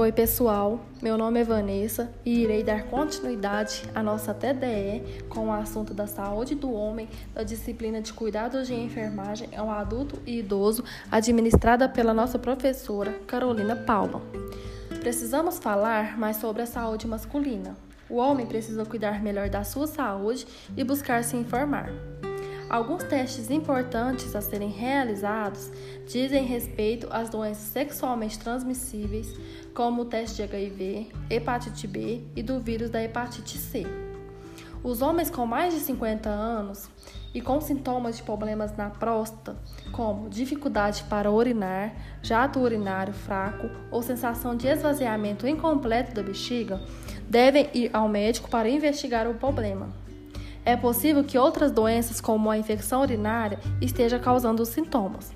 Oi, pessoal. Meu nome é Vanessa e irei dar continuidade à nossa TDE com o assunto da saúde do homem, da disciplina de cuidados de enfermagem ao adulto e idoso, administrada pela nossa professora Carolina Paula. Precisamos falar mais sobre a saúde masculina. O homem precisa cuidar melhor da sua saúde e buscar se informar. Alguns testes importantes a serem realizados dizem respeito às doenças sexualmente transmissíveis, como o teste de HIV, hepatite B e do vírus da hepatite C. Os homens com mais de 50 anos e com sintomas de problemas na próstata, como dificuldade para urinar, jato urinário fraco ou sensação de esvaziamento incompleto da bexiga, devem ir ao médico para investigar o problema. É possível que outras doenças, como a infecção urinária, estejam causando os sintomas.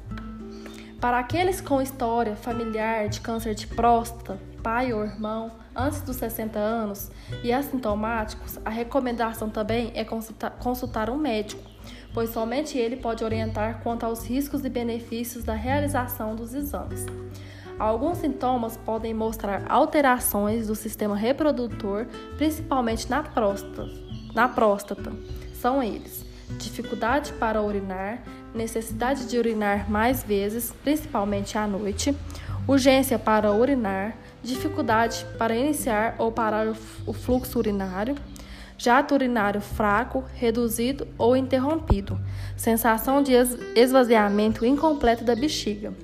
Para aqueles com história familiar de câncer de próstata, pai ou irmão, antes dos 60 anos e assintomáticos, a recomendação também é consultar, consultar um médico, pois somente ele pode orientar quanto aos riscos e benefícios da realização dos exames. Alguns sintomas podem mostrar alterações do sistema reprodutor, principalmente na próstata na próstata. São eles: dificuldade para urinar, necessidade de urinar mais vezes, principalmente à noite, urgência para urinar, dificuldade para iniciar ou parar o fluxo urinário, jato urinário fraco, reduzido ou interrompido, sensação de esvaziamento incompleto da bexiga.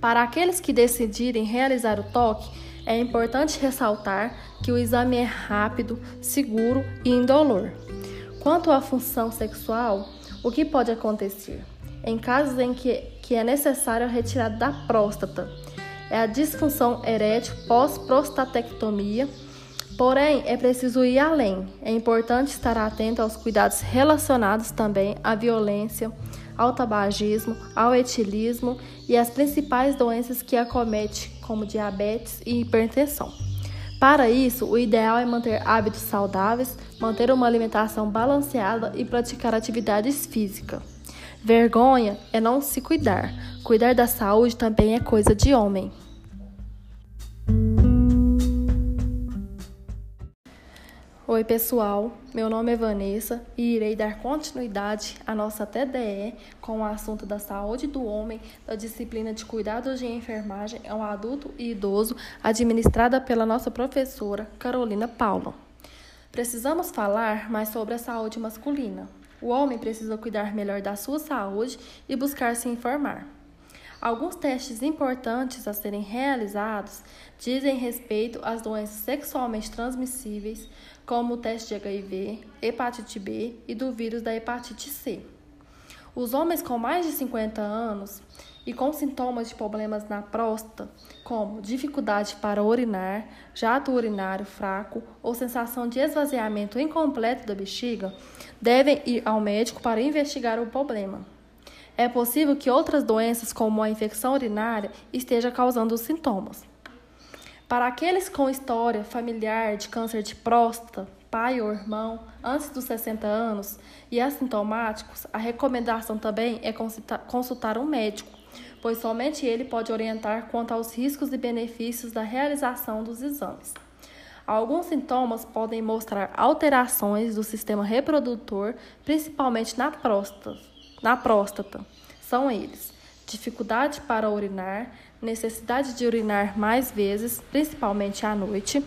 Para aqueles que decidirem realizar o toque, é importante ressaltar que o exame é rápido, seguro e indolor. Quanto à função sexual, o que pode acontecer? Em casos em que, que é necessário a retirada da próstata, é a disfunção erétil pós-prostatectomia. Porém, é preciso ir além. É importante estar atento aos cuidados relacionados também à violência, ao tabagismo, ao etilismo e às principais doenças que acomete, como diabetes e hipertensão. Para isso, o ideal é manter hábitos saudáveis, manter uma alimentação balanceada e praticar atividades físicas. Vergonha é não se cuidar. Cuidar da saúde também é coisa de homem. Oi, pessoal. Meu nome é Vanessa e irei dar continuidade à nossa TDE com o assunto da saúde do homem, da disciplina de cuidados de enfermagem ao adulto e idoso, administrada pela nossa professora Carolina Paula. Precisamos falar mais sobre a saúde masculina. O homem precisa cuidar melhor da sua saúde e buscar se informar. Alguns testes importantes a serem realizados dizem respeito às doenças sexualmente transmissíveis, como o teste de HIV, hepatite B e do vírus da hepatite C. Os homens com mais de 50 anos e com sintomas de problemas na próstata, como dificuldade para urinar, jato urinário fraco ou sensação de esvaziamento incompleto da bexiga, devem ir ao médico para investigar o problema. É possível que outras doenças, como a infecção urinária, estejam causando os sintomas. Para aqueles com história familiar de câncer de próstata, pai ou irmão, antes dos 60 anos e assintomáticos, a recomendação também é consultar um médico, pois somente ele pode orientar quanto aos riscos e benefícios da realização dos exames. Alguns sintomas podem mostrar alterações do sistema reprodutor, principalmente na próstata na próstata. São eles: dificuldade para urinar, necessidade de urinar mais vezes, principalmente à noite,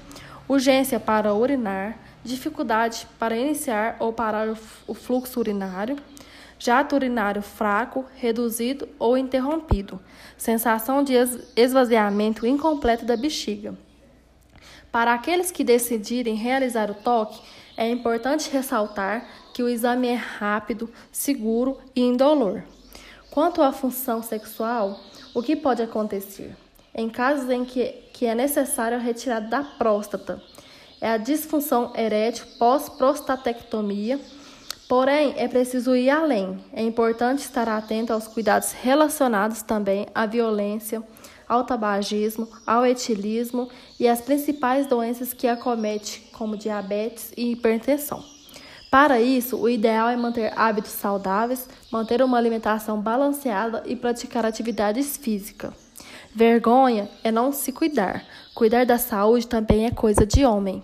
urgência para urinar, dificuldade para iniciar ou parar o fluxo urinário, jato urinário fraco, reduzido ou interrompido, sensação de esvaziamento incompleto da bexiga. Para aqueles que decidirem realizar o toque, é importante ressaltar que o exame é rápido, seguro e indolor. Quanto à função sexual, o que pode acontecer? Em casos em que, que é necessário a retirada da próstata, é a disfunção erétil pós-prostatectomia. Porém, é preciso ir além. É importante estar atento aos cuidados relacionados também à violência, ao tabagismo, ao etilismo e às principais doenças que acomete, como diabetes e hipertensão. Para isso, o ideal é manter hábitos saudáveis, manter uma alimentação balanceada e praticar atividades físicas. Vergonha é não se cuidar. Cuidar da saúde também é coisa de homem.